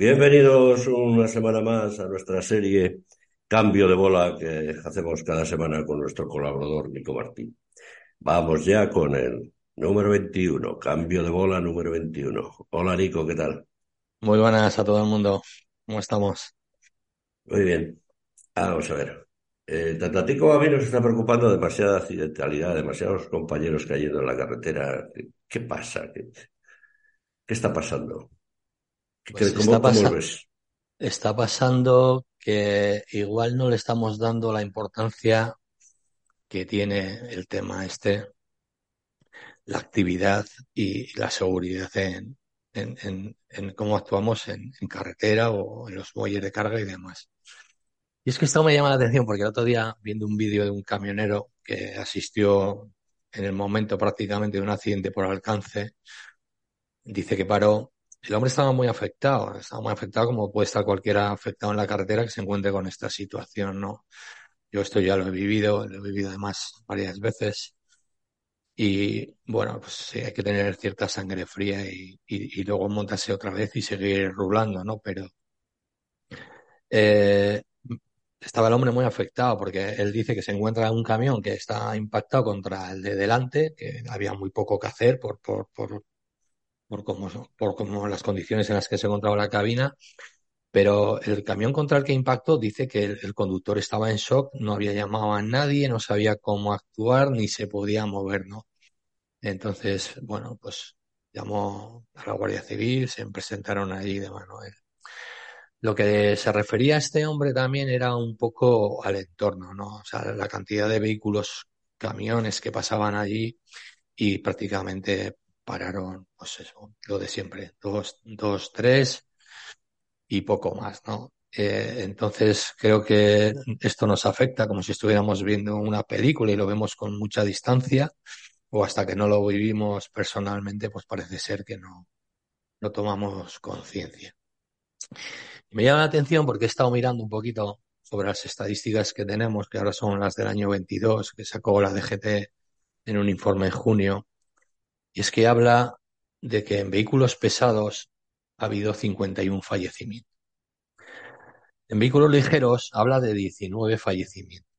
Bienvenidos una semana más a nuestra serie Cambio de Bola que hacemos cada semana con nuestro colaborador Nico Martín. Vamos ya con el número 21, Cambio de Bola número 21. Hola Nico, ¿qué tal? Muy buenas a todo el mundo. ¿Cómo estamos? Muy bien. Vamos a ver. Eh, tanto a ti como a mí nos está preocupando demasiada accidentalidad, demasiados compañeros cayendo en la carretera. ¿Qué, qué pasa? ¿Qué, qué está pasando? Pues ¿Cómo, está, cómo pasa- ves? está pasando que igual no le estamos dando la importancia que tiene el tema este, la actividad y la seguridad en, en, en- en cómo actuamos en, en carretera o en los muelles de carga y demás. Y es que esto me llama la atención porque el otro día, viendo un vídeo de un camionero que asistió en el momento prácticamente de un accidente por alcance, dice que paró. El hombre estaba muy afectado, estaba muy afectado como puede estar cualquiera afectado en la carretera que se encuentre con esta situación, ¿no? Yo esto ya lo he vivido, lo he vivido además varias veces y bueno, pues sí, hay que tener cierta sangre fría y, y, luego montarse otra vez y seguir rulando, ¿no? Pero eh, estaba el hombre muy afectado porque él dice que se encuentra un camión que está impactado contra el de delante, que había muy poco que hacer por, por, por, por cómo, por cómo las condiciones en las que se encontraba la cabina Pero el camión contra el que impactó dice que el, conductor estaba en shock, no había llamado a nadie, no sabía cómo actuar, ni se podía mover, ¿no? Entonces, bueno, pues llamó a la Guardia Civil, se presentaron allí de mano. ¿eh? Lo que se refería a este hombre también era un poco al entorno, ¿no? O sea, la cantidad de vehículos, camiones que pasaban allí y prácticamente pararon, pues eso, lo de siempre, dos, dos, tres y poco más, ¿no? Eh, entonces creo que esto nos afecta como si estuviéramos viendo una película y lo vemos con mucha distancia o hasta que no lo vivimos personalmente, pues parece ser que no, no tomamos conciencia. Me llama la atención porque he estado mirando un poquito sobre las estadísticas que tenemos, que ahora son las del año 22, que sacó la DGT en un informe en junio, y es que habla de que en vehículos pesados ha habido 51 fallecimientos. En vehículos ligeros habla de 19 fallecimientos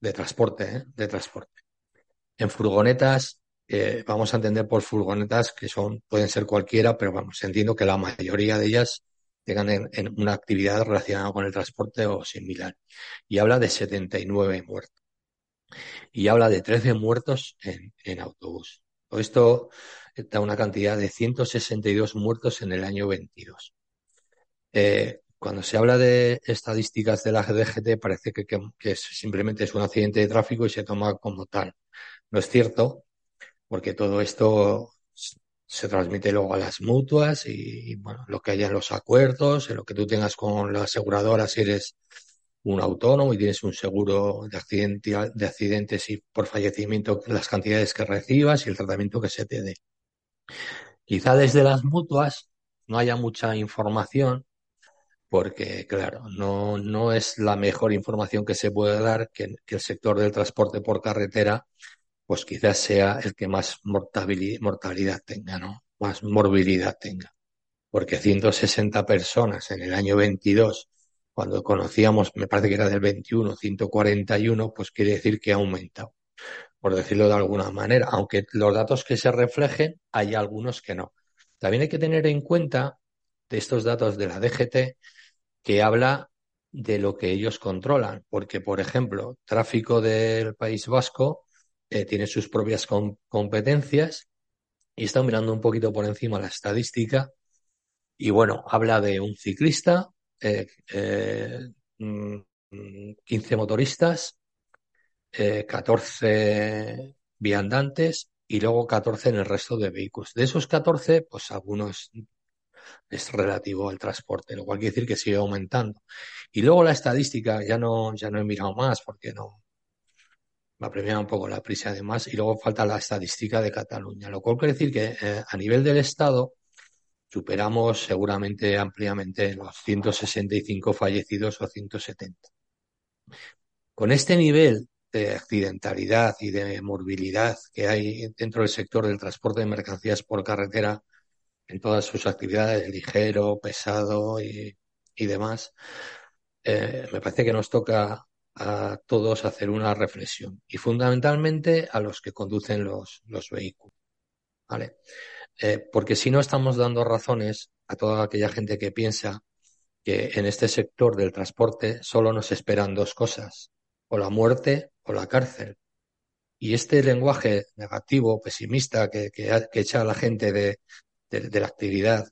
de transporte, ¿eh? de transporte. En furgonetas, eh, vamos a entender por furgonetas que son, pueden ser cualquiera, pero vamos, entiendo que la mayoría de ellas tengan en, una actividad relacionada con el transporte o similar. Y habla de 79 muertos. Y habla de 13 muertos en autobús. Esto da una cantidad de 162 muertos en el año 22. Eh, cuando se habla de estadísticas de la DGT parece que, simplemente es un accidente de tráfico y se toma como tal. No es cierto, porque todo esto se transmite luego a las mutuas y, y bueno, lo que haya en los acuerdos, en lo que tú tengas con la aseguradora si eres un autónomo y tienes un seguro de, de accidentes y por fallecimiento las cantidades que recibas y el tratamiento que se te dé. Quizá desde las mutuas no haya mucha información porque, claro, no, no es la mejor información que se puede dar que, que el sector del transporte por carretera, pues quizás sea el que más mortalidad, mortalidad tenga, ¿no? Más morbilidad tenga. Porque 160 personas en el año 22, cuando conocíamos, me parece que era del 21, 141, pues quiere decir que ha aumentado, por decirlo de alguna manera, aunque los datos que se reflejen, hay algunos que no. También hay que tener en cuenta de estos datos de la DGT que habla de lo que ellos controlan, porque, por ejemplo, tráfico del País Vasco eh, tiene sus propias com competencias y está mirando un poquito por encima la estadística. Y, bueno, habla de un ciclista, 15 motoristas, 14 viandantes y luego 14 en el resto de vehículos. De esos 14, pues algunos es relativo al transporte, lo cual quiere decir que sigue aumentando. Y luego la estadística, ya no, ya no he mirado más porque no me apremia un poco la prisa además, y luego falta la estadística de Cataluña, lo cual quiere decir que eh, a nivel del Estado superamos seguramente ampliamente los 165 fallecidos o 170. Con este nivel de accidentalidad y de morbilidad que hay dentro del sector del transporte de mercancías por carretera, en todas sus actividades, ligero, pesado y, demás, eh, me parece que nos toca a todos hacer una reflexión y fundamentalmente a los que conducen los, los vehículos. ¿Vale? Eh, porque si no estamos dando razones a toda aquella gente que piensa que en este sector del transporte solo nos esperan dos cosas, o la muerte o la cárcel. Y este lenguaje negativo, pesimista que, que, echa a la gente de, de, de la actividad,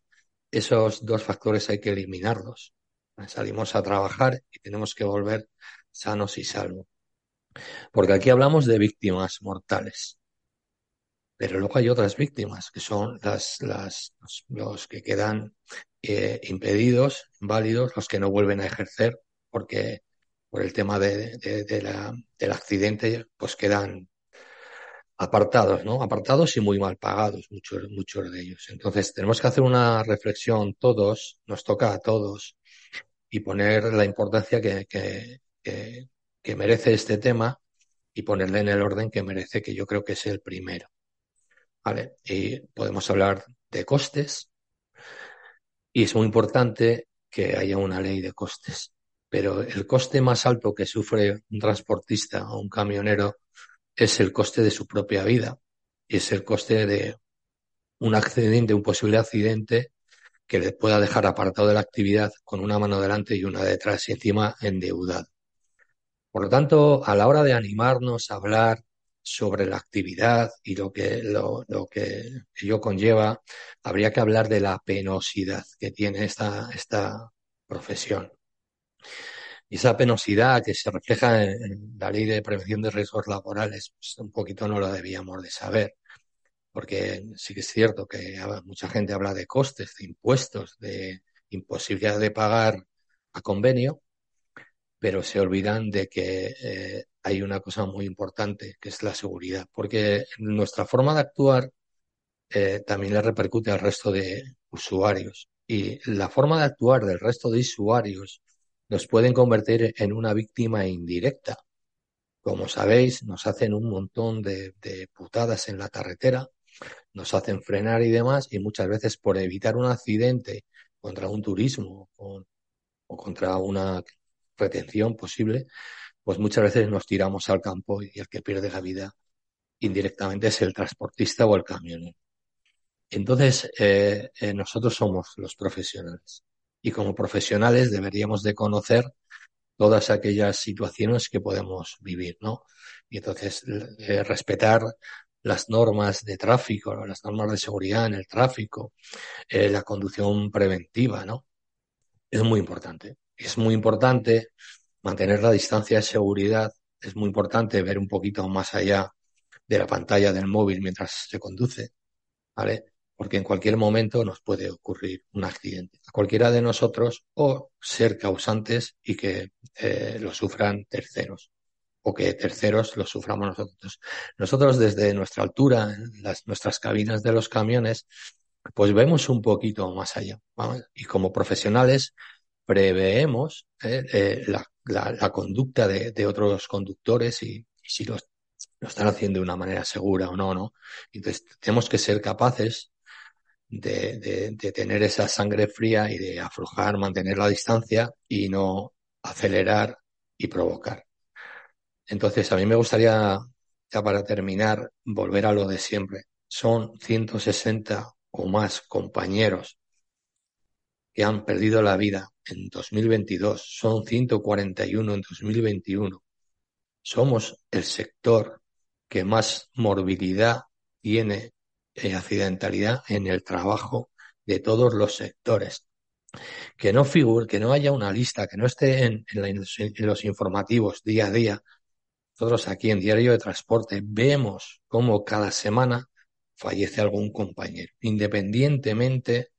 esos dos factores hay que eliminarlos. Salimos a trabajar y tenemos que volver sanos y salvos. Porque aquí hablamos de víctimas mortales. Pero luego hay otras víctimas, que son los, que quedan eh, impedidos, válidos, los que no vuelven a ejercer, porque por el tema del accidente, pues quedan apartados, ¿no? Apartados y muy mal pagados, muchos, muchos de ellos. Entonces, tenemos que hacer una reflexión todos, nos toca a todos, y poner la importancia que, que merece este tema y ponerle en el orden que merece, que yo creo que es el primero. ¿Vale? Y podemos hablar de costes y es muy importante que haya una ley de costes. Pero el coste más alto que sufre un transportista o un camionero es el coste de su propia vida y es el coste de un accidente, un posible accidente que le pueda dejar apartado de la actividad con una mano delante y una detrás y encima endeudado. Por lo tanto, a la hora de animarnos a hablar sobre la actividad y lo que, lo, lo que ello conlleva, habría que hablar de la penosidad que tiene esta, esta profesión. Y esa penosidad que se refleja en la ley de prevención de riesgos laborales, pues un poquito no lo debíamos de saber porque sí que es cierto que mucha gente habla de costes, de impuestos, de imposibilidad de pagar a convenio, pero se olvidan de que eh, hay una cosa muy importante, que es la seguridad, porque nuestra forma de actuar eh, también le repercute al resto de usuarios y la forma de actuar del resto de usuarios nos pueden convertir en una víctima indirecta. Como sabéis, nos hacen un montón de, putadas en la carretera, nos hacen frenar y demás, y muchas veces por evitar un accidente contra un turismo o, o contra una retención posible, pues muchas veces nos tiramos al campo y el que pierde la vida indirectamente es el transportista o el camionero. Entonces, eh, eh, nosotros somos los profesionales y como profesionales deberíamos de conocer todas aquellas situaciones que podemos vivir, ¿no? Y entonces eh, respetar las normas de tráfico, las normas de seguridad en el tráfico, la conducción preventiva, ¿no? Es muy importante. Es muy importante mantener la distancia de seguridad, es muy importante ver un poquito más allá de la pantalla del móvil mientras se conduce, ¿vale? Porque en cualquier momento nos puede ocurrir un accidente a cualquiera de nosotros o ser causantes y que eh, lo sufran terceros o que terceros lo suframos nosotros. Nosotros desde nuestra altura, en las, nuestras cabinas de los camiones, pues vemos un poquito más allá. Y como profesionales preveemos eh, eh, la, la, la, conducta de, de otros conductores y, si los, lo están haciendo de una manera segura o no, ¿no? Entonces tenemos que ser capaces de, de, de tener esa sangre fría y de aflojar, mantener la distancia y no acelerar y provocar. Entonces, a mí me gustaría, ya para terminar, volver a lo de siempre. Son 160 o más compañeros que han perdido la vida en 2022. Son 141 en 2021. Somos el sector que más morbilidad tiene eh, accidentalidad en el trabajo de todos los sectores. Que no figure, que no haya una lista, que no esté en, en, los informativos día a día nosotros aquí en Diario de Transporte vemos cómo cada semana fallece algún compañero, independientemente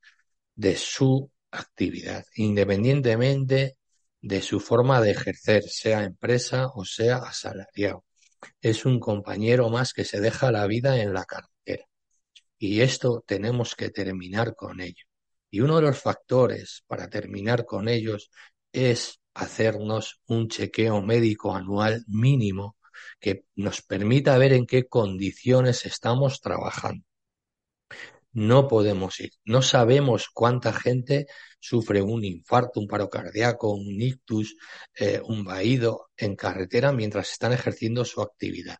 de su actividad, independientemente de su forma de ejercer, sea empresa o sea asalariado. Es un compañero más que se deja la vida en la carretera. Y esto tenemos que terminar con ello. Y uno de los factores para terminar con ellos es hacernos un chequeo médico anual mínimo que nos permita ver en qué condiciones estamos trabajando. No podemos ir. No sabemos cuánta gente sufre un infarto, un paro cardíaco, un ictus, eh, un vaído en carretera mientras están ejerciendo su actividad.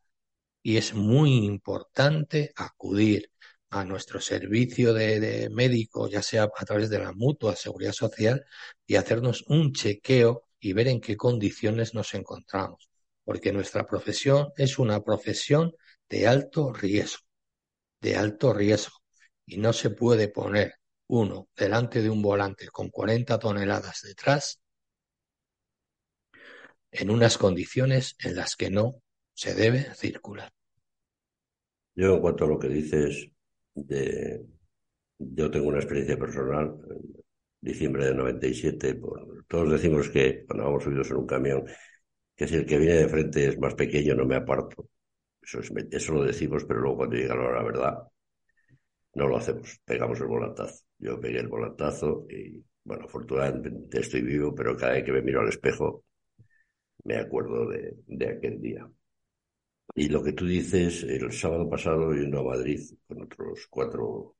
Y es muy importante acudir a nuestro servicio de, de médico, ya sea a través de la mutua seguridad social, y hacernos un chequeo y ver en qué condiciones nos encontramos. Porque nuestra profesión es una profesión de alto riesgo, de alto riesgo. Y no se puede poner uno delante de un volante con 40 toneladas detrás en unas condiciones en las que no se debe circular. Yo, en cuanto a lo que dices, de, yo tengo una experiencia personal. En diciembre de 97, por, todos decimos que cuando vamos subidos en un camión, que si el que viene de frente es más pequeño, no me aparto. Eso, es, eso lo decimos, pero luego cuando llega la verdad, no lo hacemos. Pegamos el volantazo. Yo pegué el volantazo y, bueno, afortunadamente estoy vivo, pero cada vez que me miro al espejo me acuerdo de, de aquel día. Y lo que tú dices, el sábado pasado yo a Madrid con otros cuatro,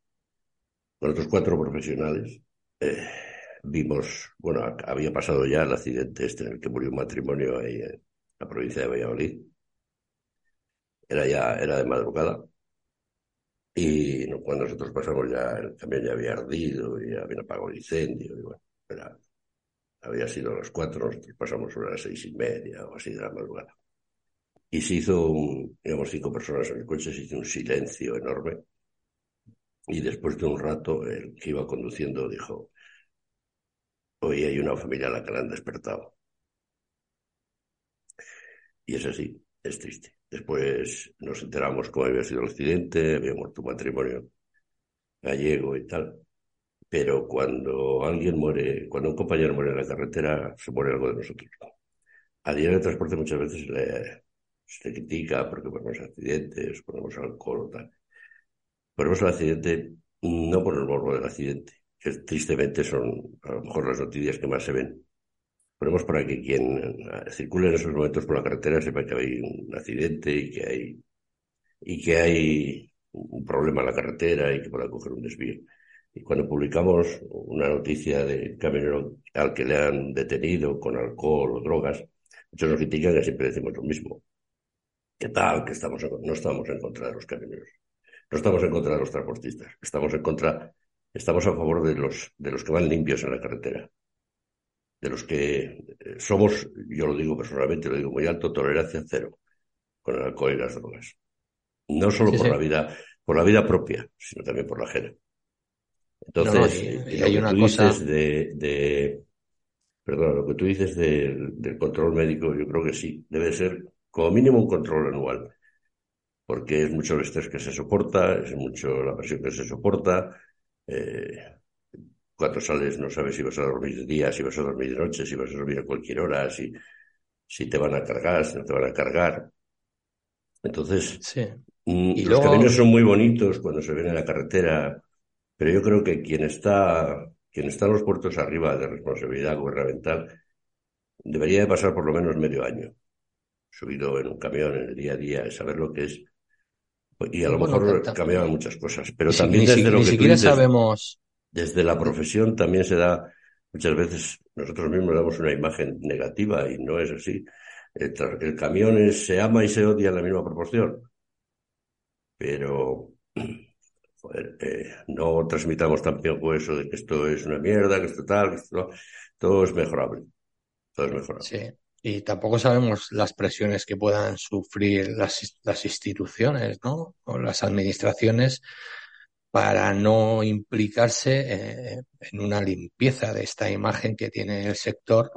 con otros cuatro profesionales. Eh, vimos, bueno, había pasado ya el accidente este en el que murió un matrimonio ahí en la provincia de Valladolid. Era ya, era de madrugada. Y cuando nosotros pasamos ya, el camión ya había ardido y había apagado el incendio. Y bueno, era, había sido a las cuatro, nosotros pasamos a las seis y media o así de la madrugada. Y se hizo, un, digamos, cinco personas en el coche, se hizo un silencio enorme. Y después de un rato, el que iba conduciendo dijo, hoy hay una familia a la que la han despertado. Y es así, es triste. Después nos enteramos cómo había sido el accidente, había muerto un matrimonio gallego y tal. Pero cuando alguien muere, cuando un compañero muere en la carretera, se muere algo de nosotros. A día de transporte muchas veces le, se critica porque ponemos accidentes, ponemos alcohol o tal. Ponemos el accidente no por el morbo del accidente, que tristemente son a lo mejor las noticias que más se ven. Ponemos para que quien eh, circule en esos momentos por la carretera sepa que hay un accidente y que hay, y que hay un problema en la carretera y que pueda coger un desvío. Y cuando publicamos una noticia de camionero al que le han detenido con alcohol o drogas, muchos nos critican que siempre decimos lo mismo. ¿Qué tal? Que estamos, no estamos en contra de los camioneros. No estamos en contra de los transportistas. Estamos en contra, estamos a favor de los, de los que van limpios en la carretera. De los que eh, somos, yo lo digo personalmente, lo digo muy alto, tolerancia cero con el alcohol y las drogas. No solo por la vida, por la vida propia, sino también por la ajena. Entonces, y, hay una cosa de, de, perdón, lo que tú dices del, del control médico, yo creo que sí, debe ser como mínimo un control anual, porque es mucho el estrés que se soporta, es mucho la presión que se soporta. Eh, cuando sales no sabes si vas a dormir de día, si vas a dormir de noche, si vas a dormir a cualquier hora, si, si te van a cargar, si no te van a cargar. Entonces, mm, los caminos son muy bonitos cuando se ven en la carretera, pero yo creo que quien está, quien está en los puertos arriba de responsabilidad gubernamental debería de pasar por lo menos medio año subido en un camión en el día a día, saber lo que es. Y a lo mejor cambiaban muchas cosas. Pero también desde lo que siquiera sabemos. Desde la profesión también se da, muchas veces nosotros mismos damos una imagen negativa y no es así. El, camión se ama y se odia en la misma proporción. Pero joder, eh, no transmitamos tampoco eso de que esto es una mierda, que esto tal, que esto todo es mejorable. Todo es mejorable. Sí. Y tampoco sabemos las presiones que puedan sufrir las, las instituciones, ¿no? O las administraciones para no implicarse eh, en una limpieza de esta imagen que tiene el sector,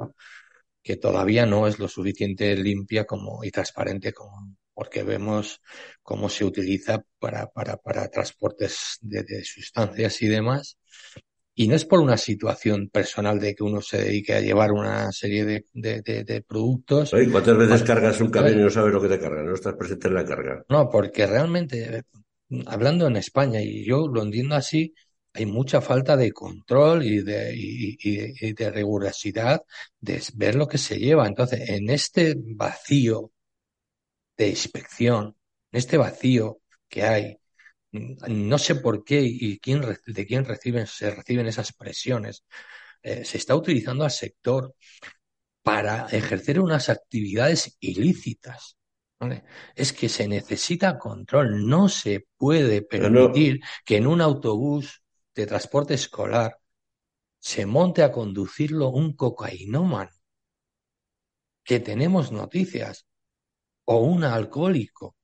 que todavía no es lo suficiente limpia como y transparente como porque vemos cómo se utiliza para, para, para transportes de, de sustancias y demás y no es por una situación personal de que uno se dedique a llevar una serie de, de, de, productos. ¿Cuántas veces cargas un camión y no sabes lo que te carga? No estás presente en la carga. No, porque realmente, hablando en España, y yo lo entiendo así, hay mucha falta de control y de, de rigurosidad de ver lo que se lleva. Entonces, en este vacío de inspección, en este vacío que hay no sé por qué y quién, de quién reciben, se reciben esas presiones. Eh, se está utilizando al sector para ejercer unas actividades ilícitas. Es que se necesita control. No se puede permitir que en un autobús de transporte escolar se monte a conducirlo un cocainómano, que tenemos noticias, o un alcohólico,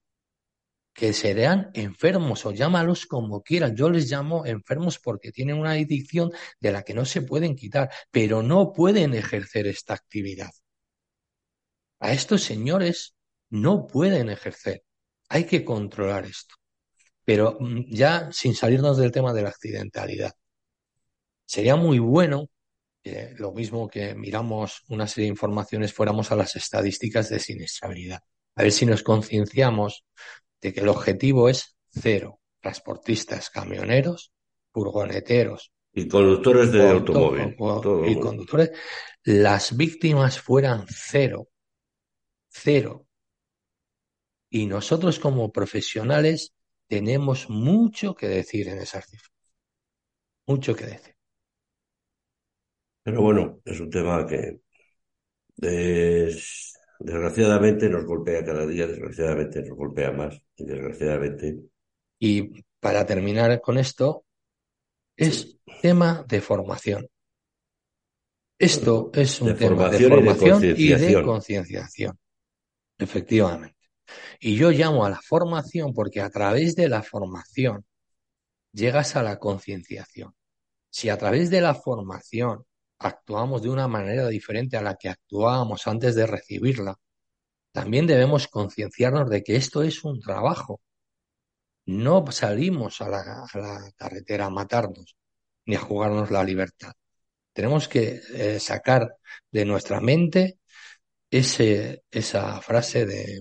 que serán enfermos o llámalos como quieran. Yo les llamo enfermos porque tienen una adicción de la que no se pueden quitar, pero no pueden ejercer esta actividad. A estos señores no pueden ejercer. Hay que controlar esto. Pero mm, ya sin salirnos del tema de la accidentalidad, sería muy bueno, lo mismo que miramos una serie de informaciones, fuéramos a las estadísticas de siniestrabilidad. A ver si nos concienciamos de que el objetivo es cero. Transportistas, camioneros, furgoneteros. Y conductores de automóvil. y conductores. Las víctimas fueran cero. Cero. Y nosotros como profesionales tenemos mucho que decir en esas cifras. Mucho que decir. Pero bueno, es un tema que es Desgraciadamente nos golpea cada día, desgraciadamente nos golpea más y desgraciadamente. Y para terminar con esto, es tema de formación. Esto es un tema de formación y de concienciación. Efectivamente. Y yo llamo a la formación porque a través de la formación llegas a la concienciación. Si a través de la formación actuamos de una manera diferente a la que actuábamos antes de recibirla, también debemos concienciarnos de que esto es un trabajo. No salimos a la, carretera a matarnos ni a jugarnos la libertad. Tenemos que eh, sacar de nuestra mente ese, esa frase de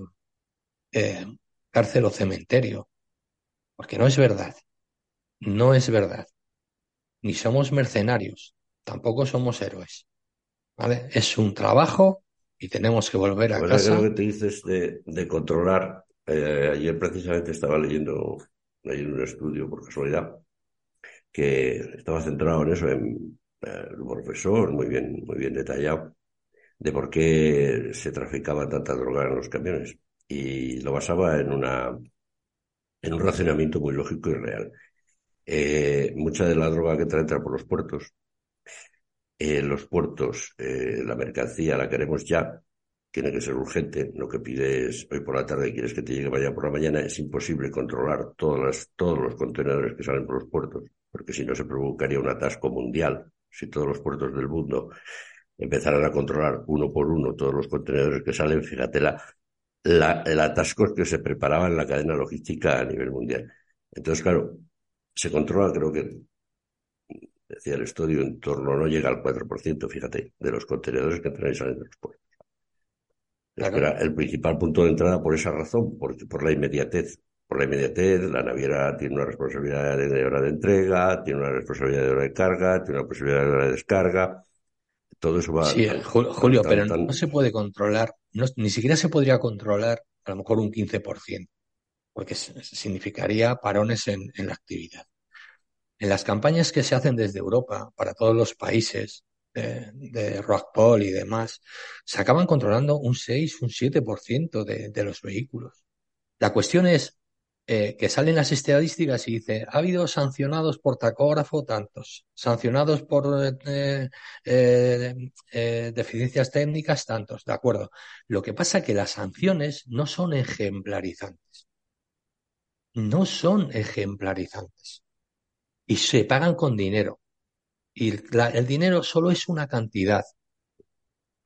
eh, cárcel o cementerio, porque no es verdad. No es verdad. Ni somos mercenarios, tampoco somos héroes. ¿Vale? Es un trabajo y tenemos que volver a pues casa. Lo que te dices de, controlar, eh, ayer precisamente estaba leyendo, leyendo un estudio por casualidad que estaba centrado en eso, en eh, un profesor muy bien, muy bien detallado, de por qué se traficaba tanta droga en los camiones. Y lo basaba en una en un razonamiento muy lógico y real. Eh, mucha de la droga que entra por los puertos en los puertos eh, la mercancía la queremos ya, tiene que ser urgente, lo que pides hoy por la tarde y quieres que te llegue mañana por la mañana, es imposible controlar todas las, todos los contenedores que salen por los puertos, porque si no se provocaría un atasco mundial, si todos los puertos del mundo empezaran a controlar uno por uno todos los contenedores que salen, fíjate la, la, el atasco que se preparaba en la cadena logística a nivel mundial. Entonces, claro, se controla creo que decía el estudio, en torno no llega al 4%, fíjate, de los contenedores que entran y salen de los puertos. Era el principal punto de entrada por esa razón, porque por la inmediatez. Por la inmediatez, la naviera tiene una responsabilidad de hora de entrega, tiene una responsabilidad de hora de carga, tiene una posibilidad de hora de descarga. Todo eso va. Sí, Julio, pero no se puede controlar, ni siquiera se podría controlar a lo mejor un 15%, porque significaría parones en la actividad. En las campañas que se hacen desde Europa para todos los países eh, de Rockpol y demás, se acaban controlando un 6, un 7% de, de los vehículos. La cuestión es eh, que salen las estadísticas y dice, ha habido sancionados por tacógrafo tantos, sancionados por eh, deficiencias técnicas tantos, de acuerdo. Lo que pasa es que las sanciones no son ejemplarizantes. No son ejemplarizantes y se pagan con dinero. Y el dinero solo es una cantidad.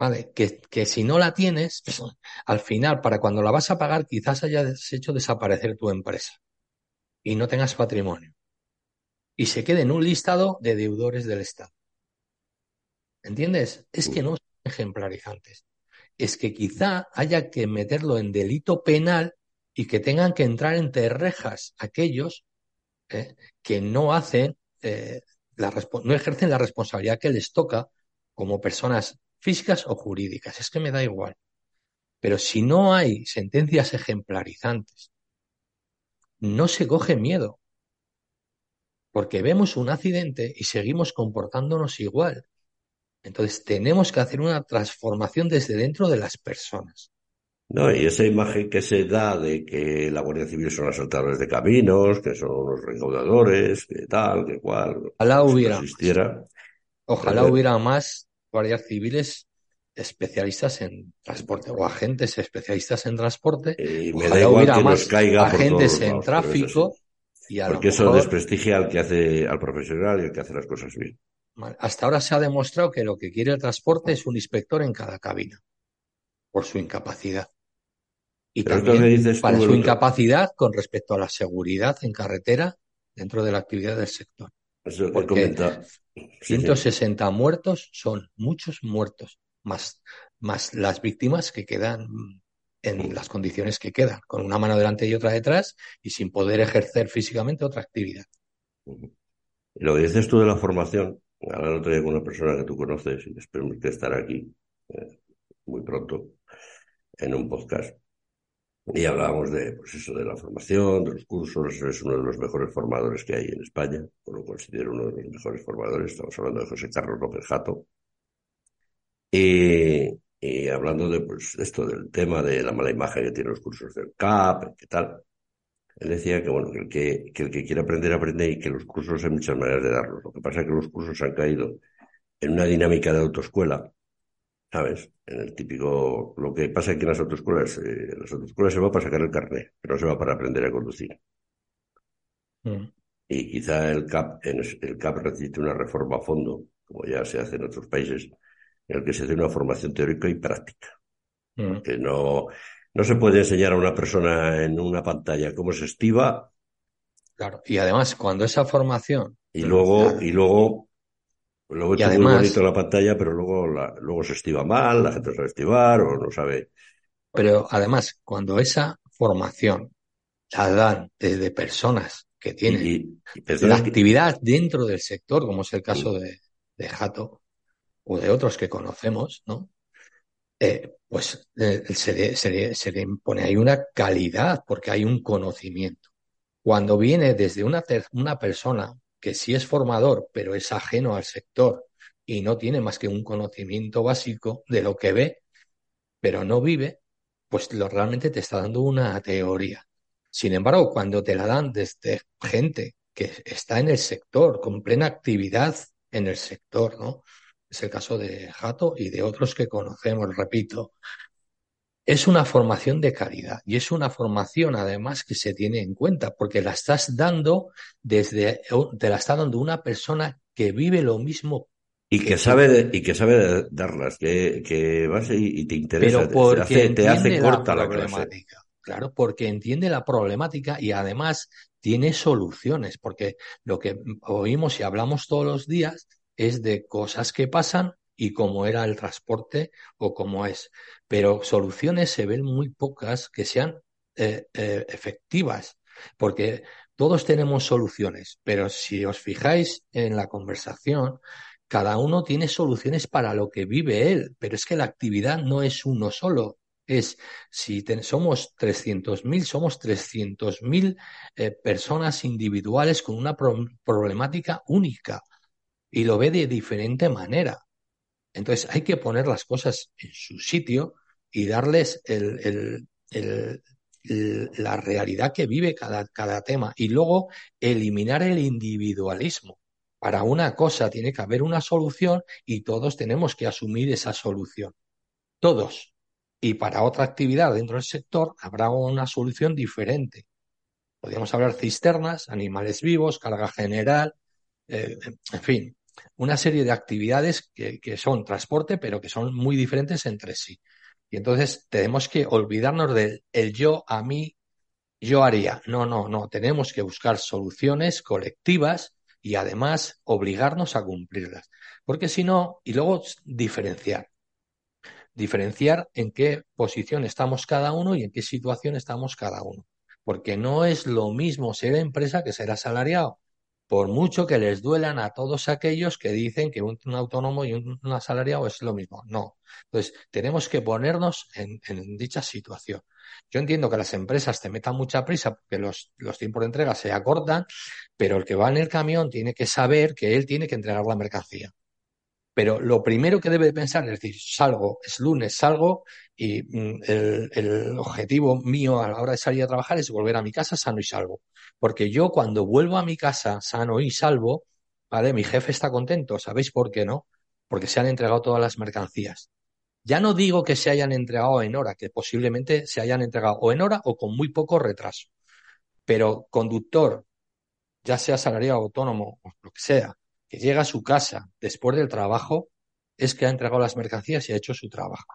¿Vale? Que, que si no la tienes, al final, para cuando la vas a pagar, quizás hayas hecho desaparecer tu empresa y no tengas patrimonio. Y se quede en un listado de deudores del Estado. ¿Entiendes? Es que no son ejemplarizantes. Es que quizá haya que meterlo en delito penal y que tengan que entrar entre rejas aquellos ¿eh? que no hacen, eh, la, no ejercen la responsabilidad que les toca como personas físicas o jurídicas. Es que me da igual. Pero si no hay sentencias ejemplarizantes, no se coge miedo. porque vemos un accidente y seguimos comportándonos igual. Entonces tenemos que hacer una transformación desde dentro de las personas. No, y esa imagen que se da de que la Guardia Civil son asaltadores de caminos, que son los recaudadores, que tal, que cual. Ojalá hubiera. Ojalá hubiera más guardias civiles especialistas en transporte o agentes especialistas en transporte. Y me da igual que nos caiga agentes en tráfico. Y Porque eso desprestigia al que hace, al profesional y al que hace las cosas bien. Hasta ahora se ha demostrado que lo que quiere el transporte es un inspector en cada cabina, por su incapacidad. Y también para su incapacidad con respecto a la seguridad en carretera dentro de la actividad del sector. Eso Porque 160 muertos son muchos muertos, más, más las víctimas que quedan en las condiciones que quedan, con una mano delante y otra detrás y sin poder ejercer físicamente otra actividad. Lo que dices tú de la formación, ahora lo traigo con una persona que tú conoces y espero que estar aquí eh, muy pronto en un podcast. Y hablábamos de, pues eso, de la formación, de los cursos, es uno de los mejores formadores que hay en España, lo considero uno de los mejores formadores, estamos hablando de José Carlos López Jato. Y, y hablando de, pues, esto, del tema de la mala imagen que tienen los cursos del CAP, qué tal, él decía que, bueno, que el que, que el que quiere aprender, aprende y que los cursos hay muchas maneras de darlos. Lo que pasa es que los cursos han caído en una dinámica de autoescuela ¿sabes? En el típico, lo que pasa aquí en las autoescuelas, eh, en las autoescuelas se va para sacar el carnet, pero no se va para aprender a conducir. Mm. Y quizá el CAP, el CAP necesite una reforma a fondo, como ya se hace en otros países, en el que se hace una formación teórica y práctica. Mm. Que no, no se puede enseñar a una persona en una pantalla cómo se estiva. Claro, y además cuando esa formación. Y luego, y luego Luego está muy bonito la pantalla, pero luego, luego se estiva mal, la gente sabe estivar o no sabe. Pero además, cuando esa formación la dan desde personas que tienen la actividad dentro del sector, como es el caso de, de Jato o de otros que conocemos, ¿no? Eh, pues eh, se, se, se le impone ahí una calidad porque hay un conocimiento. Cuando viene desde una, una persona que sí es formador, pero es ajeno al sector y no tiene más que un conocimiento básico de lo que ve, pero no vive, pues lo realmente te está dando una teoría. Sin embargo, cuando te la dan desde gente que está en el sector, con plena actividad en el sector, ¿no? Es el caso de Jato y de otros que conocemos, repito, es una formación de calidad y es una formación además que se tiene en cuenta porque la estás dando desde, te la está dando una persona que vive lo mismo. Y que, sabe y que sabe darlas, que, que vas y, te interesa, te hace, te hace corta la, problemática. Claro, porque entiende la problemática y además tiene soluciones, porque lo que oímos y hablamos todos los días es de cosas que pasan y cómo era el transporte o cómo es. Pero soluciones se ven muy pocas que sean eh, eh, efectivas, porque todos tenemos soluciones, pero si os fijáis en la conversación, cada uno tiene soluciones para lo que vive él, pero es que la actividad no es uno solo. Es, si somos 300.000, somos 300.000 eh, personas individuales con una problemática única y lo ve de diferente manera. Entonces hay que poner las cosas en su sitio y darles la realidad que vive cada, cada tema y luego eliminar el individualismo. Para una cosa tiene que haber una solución y todos tenemos que asumir esa solución. Todos. Y para otra actividad dentro del sector habrá una solución diferente. Podríamos hablar cisternas, animales vivos, carga general, eh, en fin, una serie de actividades que, que, son transporte, pero que son muy diferentes entre sí. Y entonces tenemos que olvidarnos del el yo, a mí, yo haría. No, no, no. Tenemos que buscar soluciones colectivas y además obligarnos a cumplirlas. Porque si no, y luego diferenciar. Diferenciar en qué posición estamos cada uno y en qué situación estamos cada uno. Porque no es lo mismo ser empresa que ser asalariado por mucho que les duelan a todos aquellos que dicen que un, autónomo y un, asalariado es lo mismo. No. Entonces, tenemos que ponernos en, dicha situación. Yo entiendo que las empresas te metan mucha prisa porque los, los tiempos de entrega se acortan, pero el que va en el camión tiene que saber que él tiene que entregar la mercancía. Pero lo primero que debe pensar es decir, salgo, es lunes, salgo y mm, el, objetivo mío a la hora de salir a trabajar es volver a mi casa sano y salvo. Porque yo cuando vuelvo a mi casa sano y salvo, ¿vale? Mi jefe está contento, ¿sabéis por qué no? Porque se han entregado todas las mercancías. Ya no digo que se hayan entregado en hora, que posiblemente se hayan entregado o en hora o con muy poco retraso. Pero conductor, ya sea salariado autónomo o lo que sea, que llega a su casa después del trabajo es que ha entregado las mercancías y ha hecho su trabajo.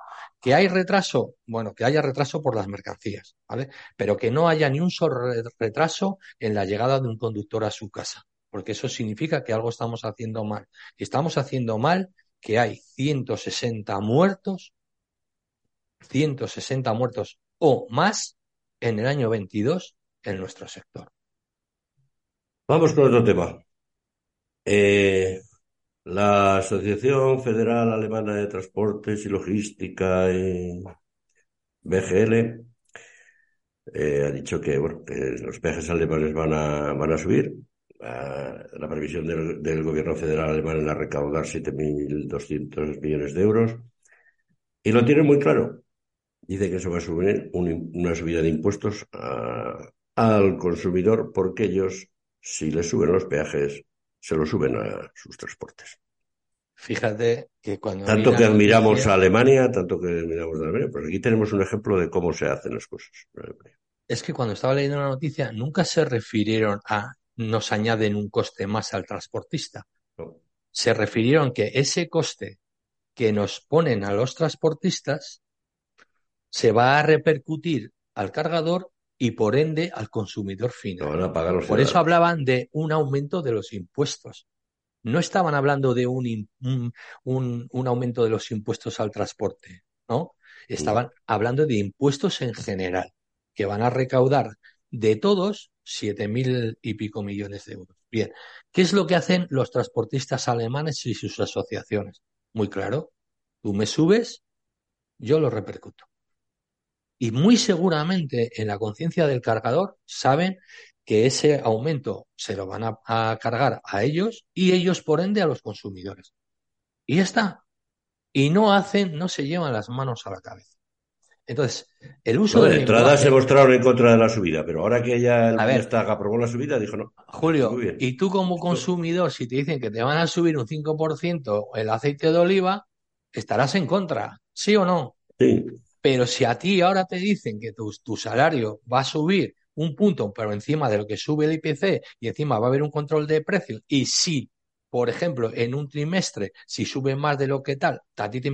Que hay retraso, bueno, que haya retraso por las mercancías, ¿vale? Pero que no haya ni un solo retraso en la llegada de un conductor a su casa, porque eso significa que algo estamos haciendo mal. Y estamos haciendo mal que hay 160 muertos, 160 muertos o más en el año 22 en nuestro sector. Vamos con otro tema. Eh, la Asociación Federal Alemana de Transportes y Logística, BGL, eh, ha dicho que, los peajes alemanes van a, subir. la previsión del, gobierno federal alemán es recaudar 7.200 millones de euros. Y lo tiene muy claro. Dice que eso va a subir una subida de impuestos al consumidor porque ellos, si les suben los peajes, se lo suben a sus transportes. Fíjate que cuando... Tanto que admiramos a Alemania, tanto que admiramos a Alemania, pues aquí tenemos un ejemplo de cómo se hacen las cosas. Es que cuando estaba leyendo la noticia nunca se refirieron a nos añaden un coste más al transportista. Se refirieron que ese coste que nos ponen a los transportistas se va a repercutir al cargador y por ende al consumidor final. por eso hablaban de un aumento de los impuestos. No estaban hablando de un, un, aumento de los impuestos al transporte, ¿no? Estaban hablando de impuestos en general, que van a recaudar de todos siete mil y pico millones de euros. Bien, ¿qué es lo que hacen los transportistas alemanes y sus asociaciones? Muy claro, tú me subes, yo lo repercuto y muy seguramente en la conciencia del cargador saben que ese aumento se lo van a, cargar a ellos y ellos por ende a los consumidores. Y ya está. Y no hacen, no se llevan las manos a la cabeza. Entonces, el uso de. entrada se mostraron en contra de la subida, pero ahora que ya el está aprobó la subida, dijo no. Julio, y tú como consumidor, si te dicen que te van a subir un 5% el aceite de oliva, estarás en contra, ¿sí o no? Sí. Pero si a ti ahora te dicen que tu, salario va a subir un punto, pero encima de lo que sube el IPC y encima va a haber un control de precios, y si, por ejemplo, en un trimestre, si sube más de lo que tal, a ti te,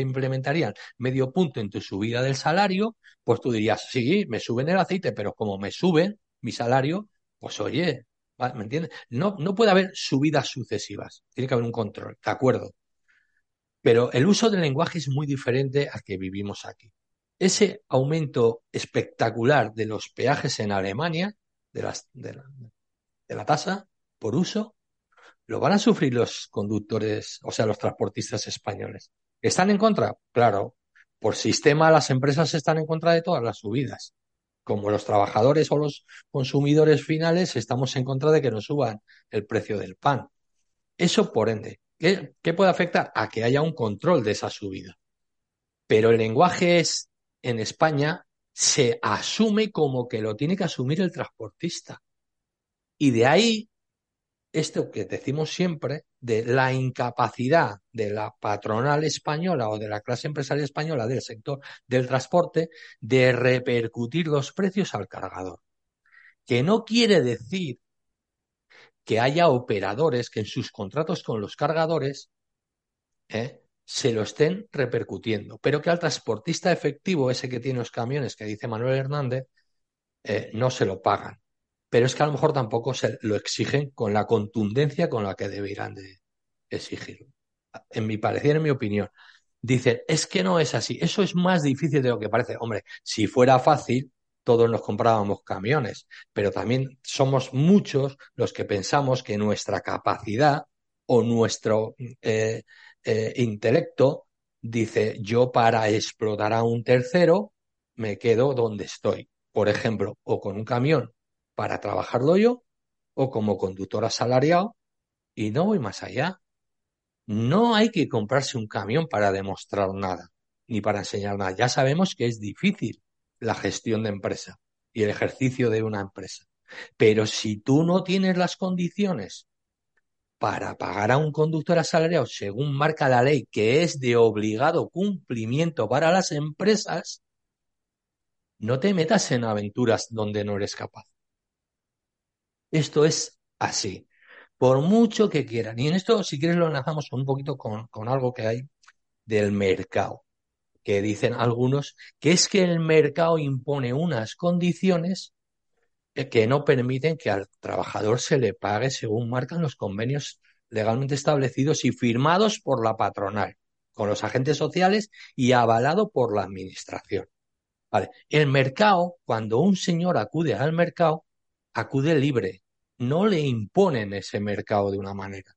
implementarían medio punto en tu subida del salario, pues tú dirías, sí, me suben el aceite, pero como me suben mi salario, pues oye, ¿me entiendes? No, no puede haber subidas sucesivas, tiene que haber un control, ¿de acuerdo? Pero el uso del lenguaje es muy diferente al que vivimos aquí. Ese aumento espectacular de los peajes en Alemania, de, la, tasa por uso, lo van a sufrir los conductores, o sea, los transportistas españoles. ¿Están en contra? Claro. Por sistema, las empresas están en contra de todas las subidas. Como los trabajadores o los consumidores finales, estamos en contra de que nos suban el precio del pan. Eso por ende. ¿Qué, puede afectar? A que haya un control de esa subida. Pero el lenguaje es, en España, se asume como que lo tiene que asumir el transportista. Y de ahí, esto que decimos siempre, de la incapacidad de la patronal española o de la clase empresarial española del sector del transporte de repercutir los precios al cargador. Que no quiere decir que haya operadores que en sus contratos con los cargadores ¿eh? se lo estén repercutiendo, pero que al transportista efectivo, ese que tiene los camiones que dice Manuel Hernández, eh, no se lo pagan. Pero es que a lo mejor tampoco se lo exigen con la contundencia con la que deberían de exigirlo. En mi parecer, en mi opinión. Dicen, es que no es así. Eso es más difícil de lo que parece. Hombre, si fuera fácil, todos nos comprábamos camiones, pero también somos muchos los que pensamos que nuestra capacidad o nuestro eh, eh, intelecto dice, yo para explotar a un tercero me quedo donde estoy. Por ejemplo, o con un camión para trabajarlo yo, o como conductor asalariado, y no voy más allá. No hay que comprarse un camión para demostrar nada, ni para enseñar nada. Ya sabemos que es difícil la gestión de empresa y el ejercicio de una empresa. Pero si tú no tienes las condiciones para pagar a un conductor asalariado según marca la ley, que es de obligado cumplimiento para las empresas, no te metas en aventuras donde no eres capaz. Esto es así. Por mucho que quieran. Y en esto, si quieres, lo enlazamos un poquito con, con algo que hay del mercado, que dicen algunos, que es que el mercado impone unas condiciones que no permiten que al trabajador se le pague según marcan los convenios legalmente establecidos y firmados por la patronal, con los agentes sociales y avalado por la administración. El mercado, cuando un señor acude al mercado, acude libre. No le imponen ese mercado de una manera.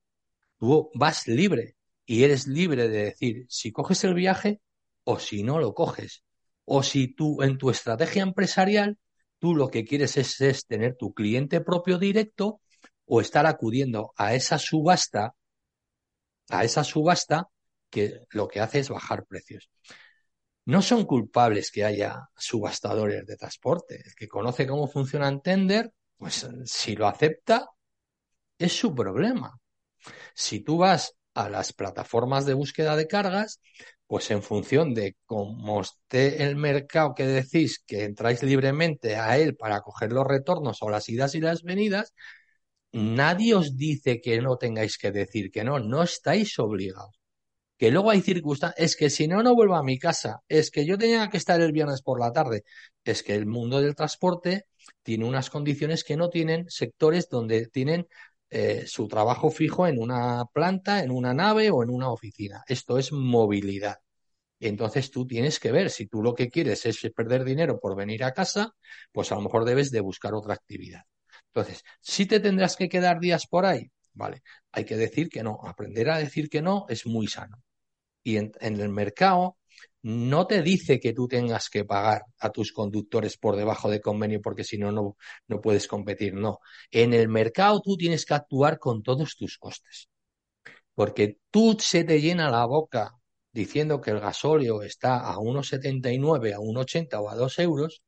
Tú vas libre y eres libre de decir si coges el viaje o si no lo coges. O si tú en tu estrategia empresarial, tú lo que quieres es, tener tu cliente propio directo o estar acudiendo a esa subasta, a esa subasta que lo que hace es bajar precios. No son culpables que haya subastadores de transporte. El que conoce cómo funciona Tender pues si lo acepta, es su problema. Si tú vas a las plataformas de búsqueda de cargas, pues en función de cómo esté el mercado que decís que entráis libremente a él para coger los retornos o las idas y las venidas, nadie os dice que no tengáis que decir que no, no estáis obligados. Que luego hay circunstancias, es que si no, no vuelvo a mi casa, es que yo tenía que estar el viernes por la tarde, es que el mundo del transporte tiene unas condiciones que no tienen sectores donde tienen eh, su trabajo fijo en una planta, en una nave o en una oficina. Esto es movilidad. Entonces tú tienes que ver, si tú lo que quieres es perder dinero por venir a casa, pues a lo mejor debes de buscar otra actividad. Entonces, si te tendrás que quedar días por ahí, vale, hay que decir que no. Aprender a decir que no es muy sano. Y en el mercado no te dice que tú tengas que pagar a tus conductores por debajo de convenio porque si no, no, puedes competir. No. En el mercado tú tienes que actuar con todos tus costes. Porque tú se te llena la boca diciendo que el gasóleo está a 1,79, a 1,80 o a 2 euros,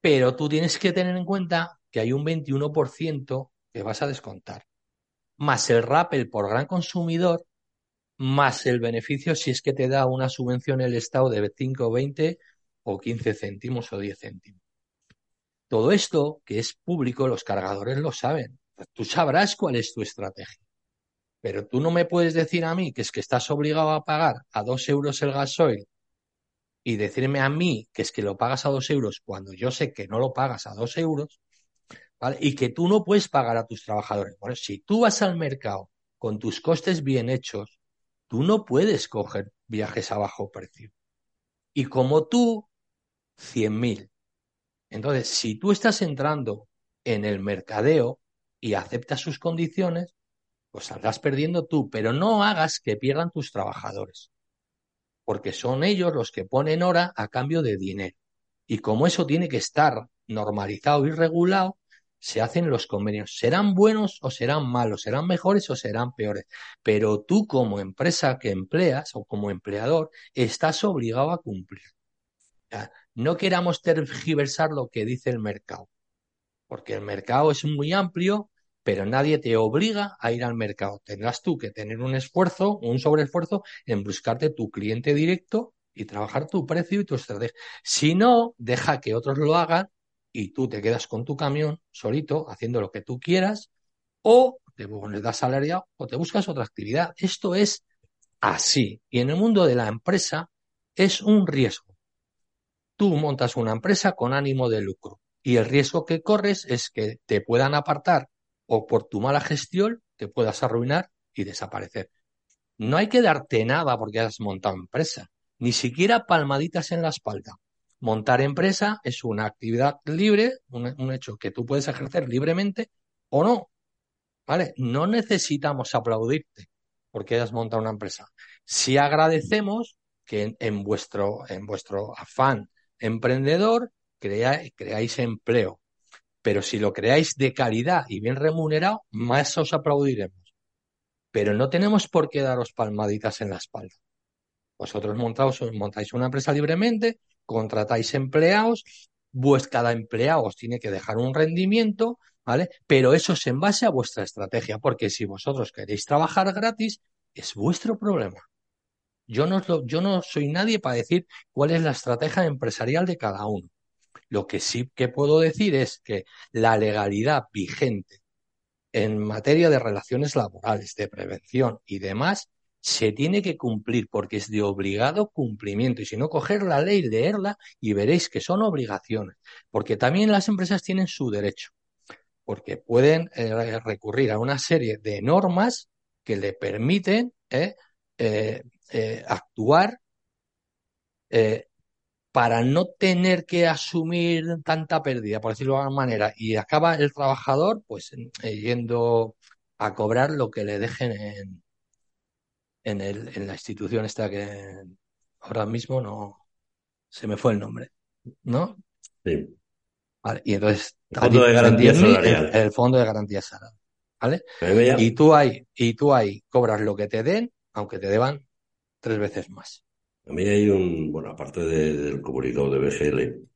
pero tú tienes que tener en cuenta que hay un 21% que vas a descontar. Más el rappel por gran consumidor más el beneficio si es que te da una subvención el Estado de 5, 20 o 15 céntimos o 10 céntimos. Todo esto, que es público, los cargadores lo saben. Tú sabrás cuál es tu estrategia. Pero tú no me puedes decir a mí que es que estás obligado a pagar a dos euros el gasoil y decirme a mí que es que lo pagas a dos euros cuando yo sé que no lo pagas a dos euros, ¿vale? Y que tú no puedes pagar a tus trabajadores. Bueno, si tú vas al mercado con tus costes bien hechos, Tú no puedes coger viajes a bajo precio. Y como tú, 100.000. Entonces, si tú estás entrando en el mercadeo y aceptas sus condiciones, pues saldrás perdiendo tú, pero no hagas que pierdan tus trabajadores, porque son ellos los que ponen hora a cambio de dinero. Y como eso tiene que estar normalizado y regulado, se hacen los convenios. Serán buenos o serán malos, serán mejores o serán peores. Pero tú como empresa que empleas o como empleador estás obligado a cumplir. No queramos tergiversar lo que dice el mercado, porque el mercado es muy amplio, pero nadie te obliga a ir al mercado. Tendrás tú que tener un esfuerzo, un sobreesfuerzo en buscarte tu cliente directo y trabajar tu precio y tu estrategia. Si no, deja que otros lo hagan y tú te quedas con tu camión solito haciendo lo que tú quieras o te das salario o te buscas otra actividad. Esto es así. Y en el mundo de la empresa es un riesgo. Tú montas una empresa con ánimo de lucro y el riesgo que corres es que te puedan apartar o por tu mala gestión te puedas arruinar y desaparecer. No hay que darte nada porque has montado empresa, ni siquiera palmaditas en la espalda Montar empresa es una actividad libre, un, hecho que tú puedes ejercer libremente o no. ¿Vale? No necesitamos aplaudirte porque hayas montado una empresa. Si agradecemos que en, vuestro, en vuestro afán emprendedor creáis empleo. Pero si lo creáis de calidad y bien remunerado, más os aplaudiremos. Pero no tenemos por qué daros palmaditas en la espalda. Vosotros montáis una empresa libremente, contratáis empleados, pues cada empleado os tiene que dejar un rendimiento, ¿vale? Pero eso es en base a vuestra estrategia, porque si vosotros queréis trabajar gratis, es vuestro problema. Yo no, yo no soy nadie para decir cuál es la estrategia empresarial de cada uno. Lo que sí que puedo decir es que la legalidad vigente en materia de relaciones laborales, de prevención y demás, se tiene que cumplir porque es de obligado cumplimiento. Y si no, coger la ley, leerla y veréis que son obligaciones. Porque también las empresas tienen su derecho. Porque pueden eh, recurrir a una serie de normas que le permiten eh, eh, actuar para no tener que asumir tanta pérdida, por decirlo de alguna manera, y acaba el trabajador pues yendo a cobrar lo que le dejen en, en, el, en la institución esta que ahora mismo no se me fue el nombre, ¿no? Sí. Vale, y entonces el fondo de garantía salarial. El, fondo de garantía salarial. ¿Vale? Y tú ahí, y tú ahí cobras lo que te den, aunque te deban tres veces más. A mí hay un, bueno, aparte del comunicado de BGL,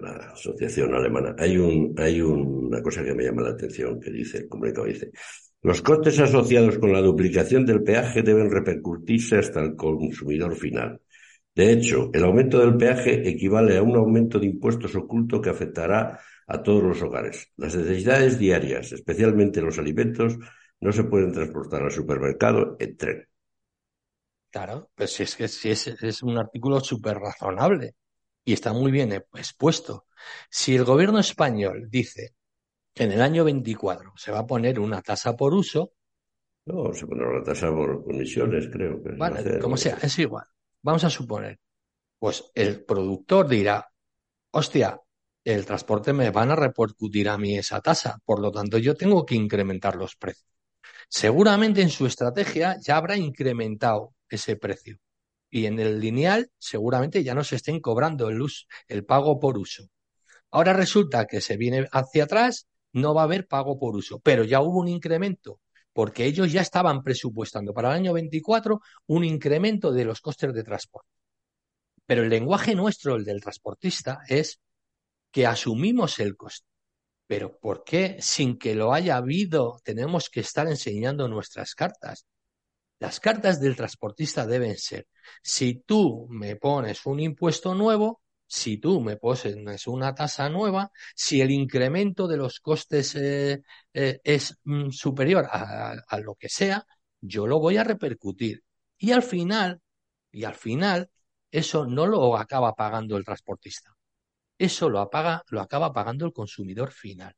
la asociación alemana, hay un, hay una cosa que me llama la atención que dice, el comunicado dice, los costes asociados con la duplicación del peaje deben repercutirse hasta el consumidor final. De hecho, el aumento del peaje equivale a un aumento de impuestos oculto que afectará a todos los hogares. Las necesidades diarias, especialmente los alimentos, no se pueden transportar al supermercado en tren. Claro, pues si es que es un artículo súper razonable y está muy bien expuesto. Si el gobierno español dice en el año 24 se va a poner una tasa por uso. No, se pone una tasa por comisiones, creo. Que vale, como sea, es igual. Vamos a suponer, pues el productor dirá, hostia, el transporte me van a repercutir a mí esa tasa, por lo tanto yo tengo que incrementar los precios. Seguramente en su estrategia ya habrá incrementado ese precio. Y en el lineal seguramente ya no se estén cobrando el, el pago por uso. Ahora resulta que se viene hacia atrás no va a haber pago por uso, pero ya hubo un incremento porque ellos ya estaban presupuestando para el año 24 un incremento de los costes de transporte. Pero el lenguaje nuestro, el del transportista, es que asumimos el coste. Pero ¿por qué sin que lo haya habido tenemos que estar enseñando nuestras cartas? Las cartas del transportista deben ser, si tú me pones un impuesto nuevo, si tú me pones una tasa nueva, si el incremento de los costes eh, eh, es mm, superior a, lo que sea, yo lo voy a repercutir. Y al final, y al final, eso no lo acaba pagando el transportista. Eso lo, apaga, lo acaba pagando el consumidor final.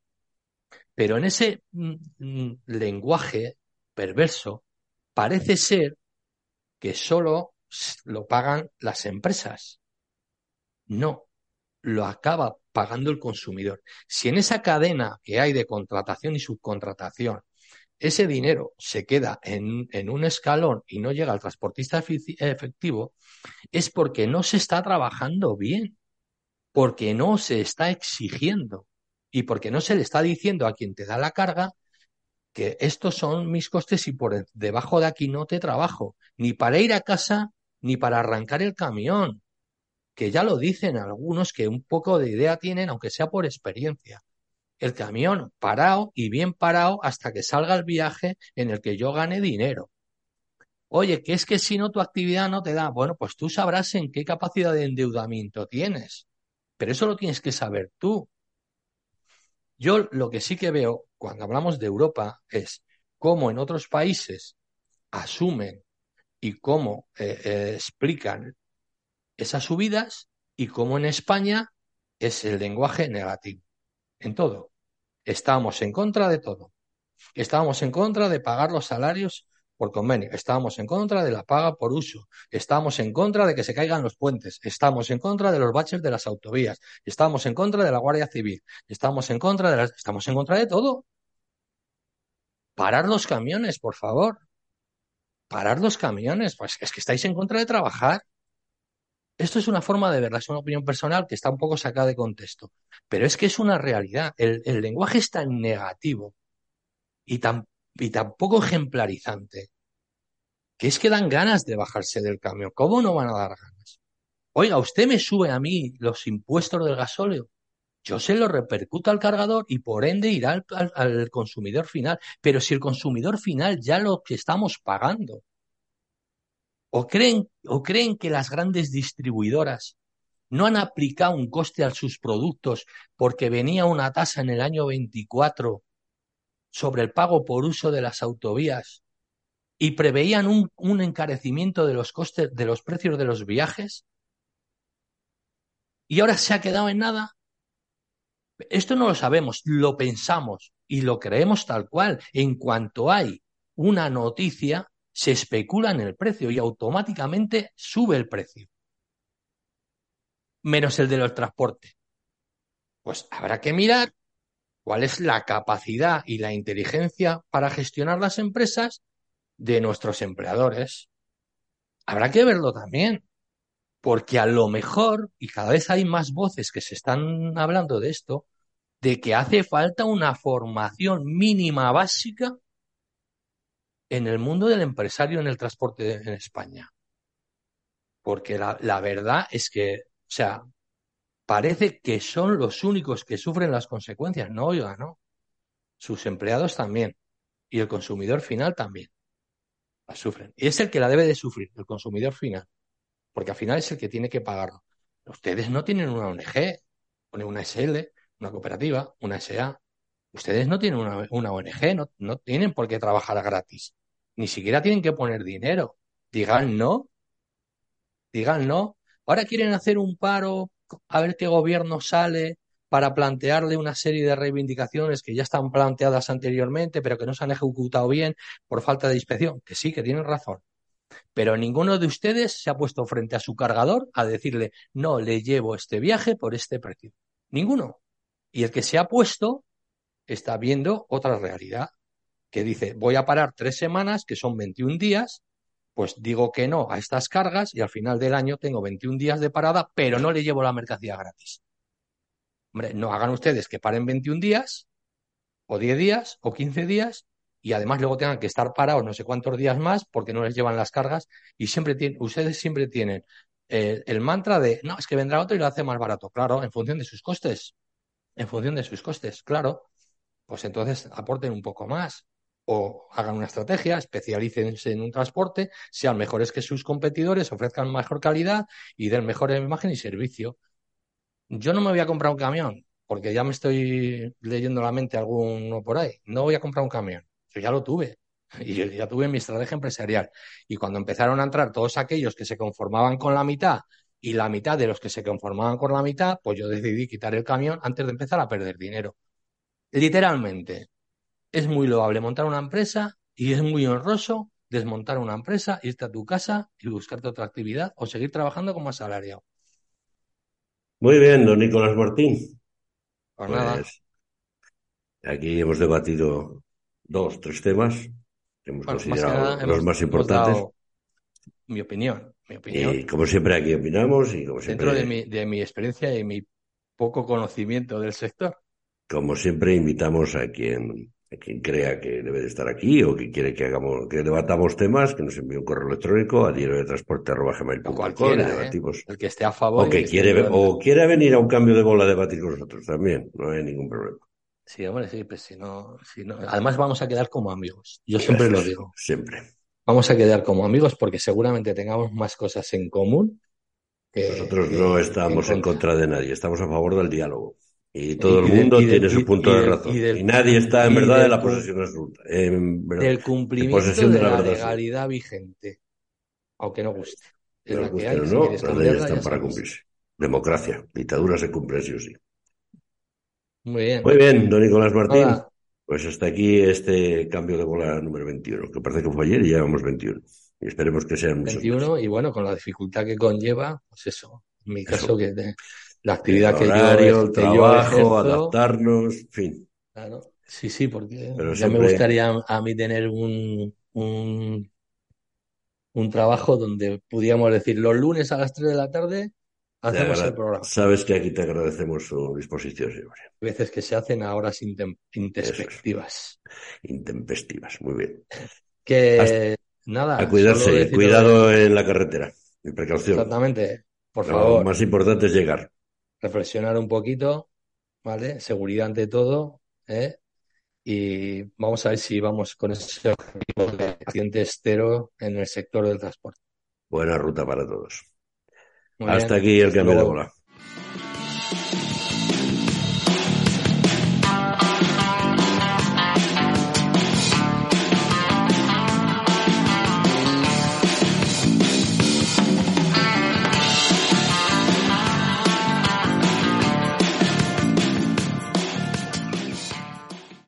Pero en ese mm, mm, lenguaje perverso, parece ser que solo lo pagan las empresas no, lo acaba pagando el consumidor. Si en esa cadena que hay de contratación y subcontratación, ese dinero se queda en, un escalón y no llega al transportista efectivo, es porque no se está trabajando bien, porque no se está exigiendo y porque no se le está diciendo a quien te da la carga que estos son mis costes y por debajo de aquí no te trabajo, ni para ir a casa, ni para arrancar el camión, que ya lo dicen algunos que un poco de idea tienen, aunque sea por experiencia. El camión parado y bien parado hasta que salga el viaje en el que yo gane dinero. Oye, que es que si no tu actividad no te da, bueno, pues tú sabrás en qué capacidad de endeudamiento tienes, pero eso lo tienes que saber tú. Yo lo que sí que veo cuando hablamos de Europa es cómo en otros países asumen y cómo eh, eh, explican esas subidas y como en España es el lenguaje negativo. En todo. Estábamos en contra de todo. Estábamos en contra de pagar los salarios por convenio. Estamos en contra de la paga por uso. Estamos en contra de que se caigan los puentes. Estamos en contra de los baches de las autovías. Estamos en contra de la Guardia Civil. Estamos en contra de las... Estamos en contra de todo. Parar los camiones, por favor. Parar los camiones. Pues es que estáis en contra de trabajar. Esto es una forma de verla, es una opinión personal que está un poco sacada de contexto. Pero es que es una realidad. El, lenguaje es tan negativo y tan y poco ejemplarizante, que es que dan ganas de bajarse del camión. ¿Cómo no van a dar ganas? Oiga, usted me sube a mí los impuestos del gasóleo. Yo se lo repercuto al cargador y por ende irá al, al, al consumidor final. Pero si el consumidor final ya lo que estamos pagando. ¿O creen, ¿O creen que las grandes distribuidoras no han aplicado un coste a sus productos porque venía una tasa en el año 24 sobre el pago por uso de las autovías y preveían un, un encarecimiento de los costes, de los precios de los viajes, y ahora se ha quedado en nada. Esto no lo sabemos, lo pensamos y lo creemos tal cual. En cuanto hay una noticia, se especula en el precio y automáticamente sube el precio. Menos el de los transportes. Pues habrá que mirar cuál es la capacidad y la inteligencia para gestionar las empresas de nuestros empleadores. Habrá que verlo también, porque a lo mejor, y cada vez hay más voces que se están hablando de esto, de que hace falta una formación mínima básica en el mundo del empresario en el transporte en España. Porque la, verdad es que, o sea, parece que son los únicos que sufren las consecuencias. No, oiga, no. Sus empleados también. Y el consumidor final también. La sufren. Y es el que la debe de sufrir, el consumidor final. Porque al final es el que tiene que pagarlo. Ustedes no tienen una ONG, una SL, una cooperativa, una SA. Ustedes no tienen una, una ONG, no, no tienen por qué trabajar gratis. Ni siquiera tienen que poner dinero. Digan no. Digan no. Ahora quieren hacer un paro a ver qué gobierno sale para plantearle una serie de reivindicaciones que ya están planteadas anteriormente, pero que no se han ejecutado bien por falta de inspección. Que sí, que tienen razón. Pero ninguno de ustedes se ha puesto frente a su cargador a decirle, no, le llevo este viaje por este precio. Ninguno. Y el que se ha puesto está viendo otra realidad, que dice, voy a parar tres semanas, que son 21 días, pues digo que no a estas cargas y al final del año tengo 21 días de parada, pero no le llevo la mercancía gratis. Hombre, no hagan ustedes que paren 21 días, o 10 días, o 15 días, y además luego tengan que estar parados no sé cuántos días más porque no les llevan las cargas y siempre tienen, ustedes siempre tienen eh, el mantra de, no, es que vendrá otro y lo hace más barato. Claro, en función de sus costes. En función de sus costes, claro. Pues entonces aporten un poco más o hagan una estrategia, especialícense en un transporte, sean mejores que sus competidores, ofrezcan mejor calidad y den mejor imagen y servicio. Yo no me voy a comprar un camión, porque ya me estoy leyendo la mente alguno por ahí. No voy a comprar un camión. Yo ya lo tuve. Y yo ya tuve mi estrategia empresarial. Y cuando empezaron a entrar todos aquellos que se conformaban con la mitad y la mitad de los que se conformaban con la mitad, pues yo decidí quitar el camión antes de empezar a perder dinero. Literalmente, es muy loable montar una empresa y es muy honroso desmontar una empresa, irte a tu casa y buscarte otra actividad o seguir trabajando como asalariado. Muy bien, don Nicolás Martín. Pues nada, Pues aquí hemos debatido dos, tres temas que hemos bueno, más que considerado nada los hemos, más importantes. mi opinión, mi opinión Y como siempre aquí opinamos y como dentro de siempre, mi, de mi experiencia y mi poco conocimiento del sector. como siempre invitamos a quien, quien crea que debe de estar aquí o que quiere que hagamos, que debatamos temas, que nos envíe un correo electrónico a diario de transporte y cualquiera, ¿eh? debatimos. El que esté a favor O que que quiere, o quiera venir a un cambio de bola a debatir con nosotros también, no hay ningún problema. Sí, hombre, sí, pues si no, si no. Además vamos a quedar como amigos. Yo siempre lo digo. siempre. Vamos a quedar como amigos porque seguramente tengamos más cosas en común que, Nosotros no que, que en estamos en contra de nadie, estamos a favor del diálogo. Y todo el y mundo tiene su punto de y razón. Y nadie está en verdad en la posesión absoluta. En, verdad- del en cumplimiento posesión de la la legalidad vigente, aunque no guste. Es la que hay. Si no, quieres las leyes están para cumplirse. Democracia, dictadura se cumple sí o sí. Muy bien. Muy bien, don Nicolás Martín. Pues hasta aquí este cambio de bola número 21, que parece que fue ayer y ya vamos 21. Y esperemos que sean muchos 21 más. y bueno, con la dificultad que conlleva, pues eso, en mi Eso. caso que la actividad El que yo, el que yo trabajo, adaptarnos, en fin. claro, sí, sí, porque Pero ya me gustaría a mí tener un, un, un trabajo donde pudiéramos decir los lunes a las 3 de la tarde hacemos el programa. Sabes que aquí te agradecemos su disposición siempre. veces que se hacen a horas intem- intempestivas. Intempestivas, muy bien. Que nada, A cuidarse, cuidado en la carretera, y precaución. Exactamente, por Lo favor, más importante es llegar. Reflexionar un poquito, ¿vale? Seguridad ante todo, ¿eh? Y vamos a ver si vamos con ese objetivo de accidentes cero en el sector del transporte. Buena ruta para todos. Muy Hasta bien. aquí el de luego. bola.